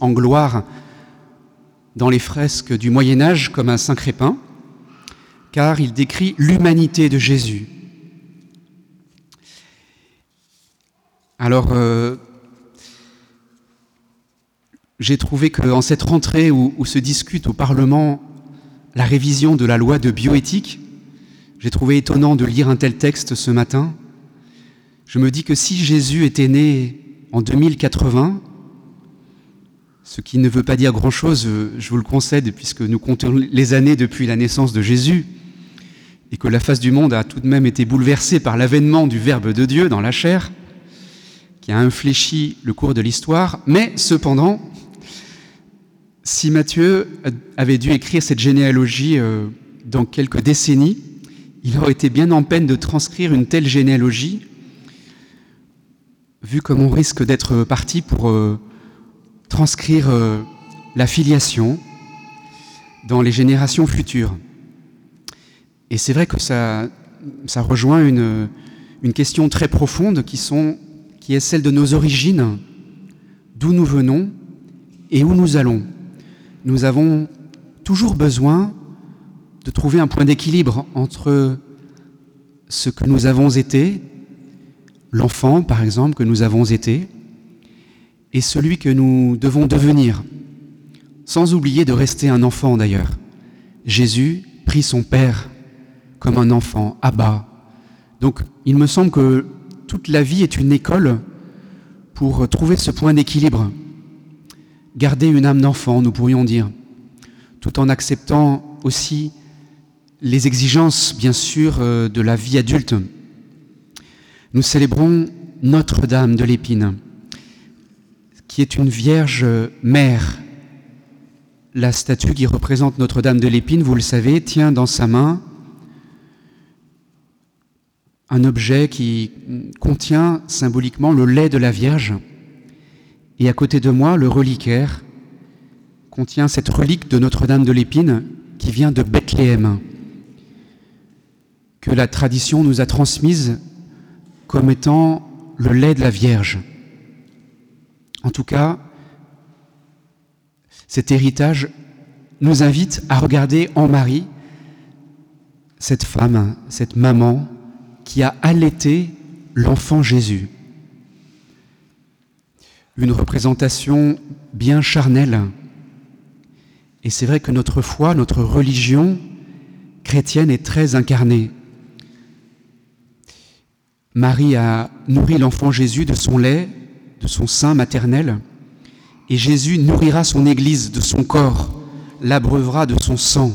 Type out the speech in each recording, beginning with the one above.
En gloire dans les fresques du Moyen Âge comme un saint crépin, car il décrit l'humanité de Jésus. Alors, euh, j'ai trouvé qu'en cette rentrée où, se discute au Parlement la révision de la loi de bioéthique, j'ai trouvé étonnant de lire un tel texte ce matin. Je me dis que si Jésus était né en 2080, ce qui ne veut pas dire grand-chose, euh, je vous le concède, puisque nous comptons les années depuis la naissance de Jésus, et que la face du monde a tout de même été bouleversée par l'avènement du Verbe de Dieu dans la chair, qui a infléchi le cours de l'histoire, mais cependant, si Matthieu avait dû écrire cette généalogie euh, dans quelques décennies, il aurait été bien en peine de transcrire une telle généalogie, vu comme on risque d'être parti pour euh, transcrire euh, la filiation dans les générations futures. Et c'est vrai que ça, rejoint une, question très profonde qui est celle de nos origines, d'où nous venons et où nous allons. Nous avons toujours besoin de trouver un point d'équilibre entre ce que nous avons été, l'enfant par exemple que nous avons été, et celui que nous devons devenir, sans oublier de rester un enfant d'ailleurs. Jésus prit son Père comme un enfant, Abba. Donc il me semble que toute la vie est une école pour trouver ce point d'équilibre. Garder une âme d'enfant, nous pourrions dire, tout en acceptant aussi les exigences, bien sûr, euh, de la vie adulte. Nous célébrons Notre-Dame de l'Épine qui est une Vierge mère. La statue qui représente Notre-Dame de l'Épine, vous le savez, tient dans sa main un objet qui contient symboliquement le lait de la Vierge. Et à côté de moi, le reliquaire contient cette relique de Notre-Dame de l'Épine qui vient de Bethléem, que la tradition nous a transmise comme étant le lait de la Vierge. En tout cas, cet héritage nous invite à regarder en Marie cette femme, cette maman qui a allaité l'enfant Jésus. Une représentation bien charnelle. Et c'est vrai que notre foi, notre religion chrétienne est très incarnée. Marie a nourri l'enfant Jésus de son lait de son sein maternel, et Jésus nourrira son Église de son corps, l'abreuvera de son sang.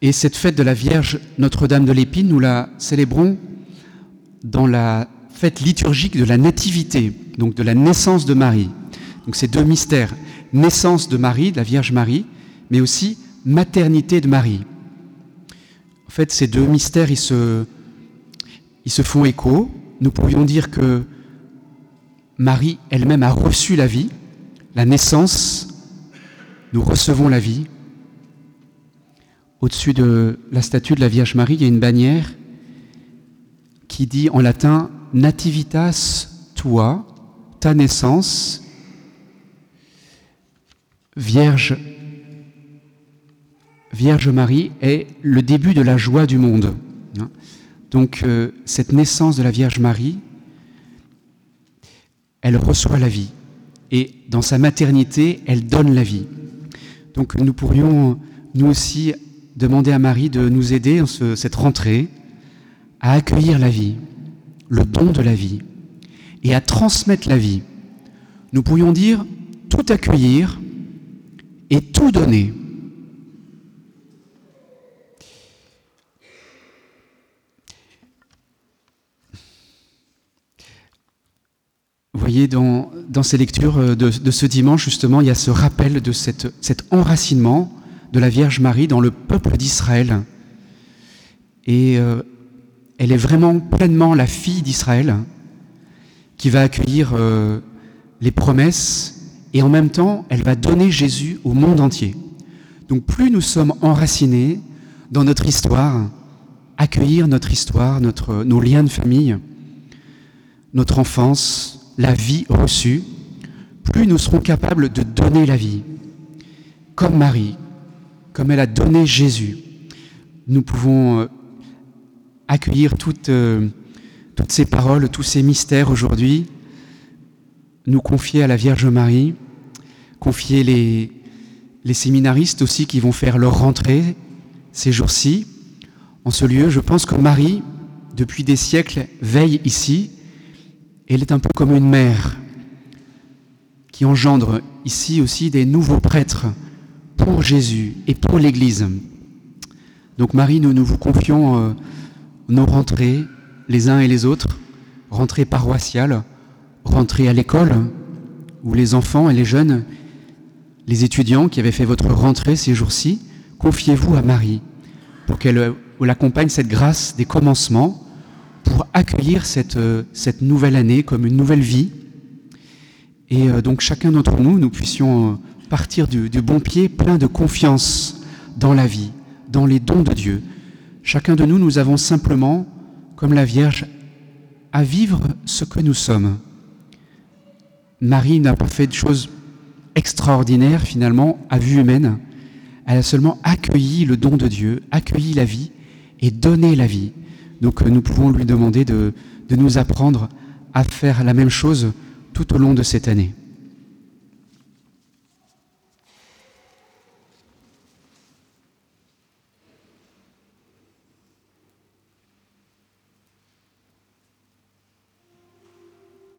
Et cette fête de la Vierge Notre-Dame de l'Épine, nous la célébrons dans la fête liturgique de la Nativité, donc de la naissance de Marie. Donc ces deux mystères, naissance de Marie, de la Vierge Marie, mais aussi maternité de Marie. En fait, ces deux mystères, ils se, ils se font écho. Nous pourrions dire que Marie elle-même a reçu la vie, la naissance, nous recevons la vie. Au-dessus de la statue de la Vierge Marie, il y a une bannière qui dit en latin Nativitas tua, ta naissance, Vierge, Vierge Marie est le début de la joie du monde. Donc euh, cette naissance de la Vierge Marie, elle reçoit la vie. Et dans sa maternité, elle donne la vie. Donc nous pourrions, nous aussi, demander à Marie de nous aider en cette rentrée à accueillir la vie, le don de la vie, et à transmettre la vie. Nous pourrions dire tout accueillir et tout donner. Voyez, dans, ces lectures euh, de, ce dimanche, justement, il y a ce rappel de cet enracinement de la Vierge Marie dans le peuple d'Israël. Et euh, elle est vraiment pleinement la fille d'Israël qui va accueillir euh, les promesses et en même temps, elle va donner Jésus au monde entier. Donc plus nous sommes enracinés dans notre histoire, accueillir notre histoire, notre, nos liens de famille, notre enfance, la vie reçue, plus nous serons capables de donner la vie, comme Marie, comme elle a donné Jésus. Nous pouvons euh, accueillir toutes, euh, toutes ces paroles, tous ces mystères aujourd'hui, nous confier à la Vierge Marie, confier les, les séminaristes aussi qui vont faire leur rentrée ces jours-ci en ce lieu. Je pense que Marie, depuis des siècles, veille ici. Elle est un peu comme une mère qui engendre ici aussi des nouveaux prêtres pour Jésus et pour l'Église. Donc Marie, nous, nous vous confions euh, nos rentrées, les uns et les autres, rentrées paroissiales, rentrées à l'école, où les enfants et les jeunes les étudiants qui avaient fait votre rentrée ces jours-ci, confiez-vous à Marie pour qu'elle euh, accompagne cette grâce des commencements pour accueillir cette, euh, cette nouvelle année comme une nouvelle vie. Et euh, donc chacun d'entre nous, nous puissions partir du, bon pied plein de confiance dans la vie, dans les dons de Dieu. Chacun de nous, nous avons simplement, comme la Vierge, à vivre ce que nous sommes. Marie n'a pas fait de choses extraordinaire finalement à vue humaine. Elle a seulement accueilli le don de Dieu, accueilli la vie et donné la vie. Donc euh, nous pouvons lui demander de, de nous apprendre à faire la même chose tout au long de cette année.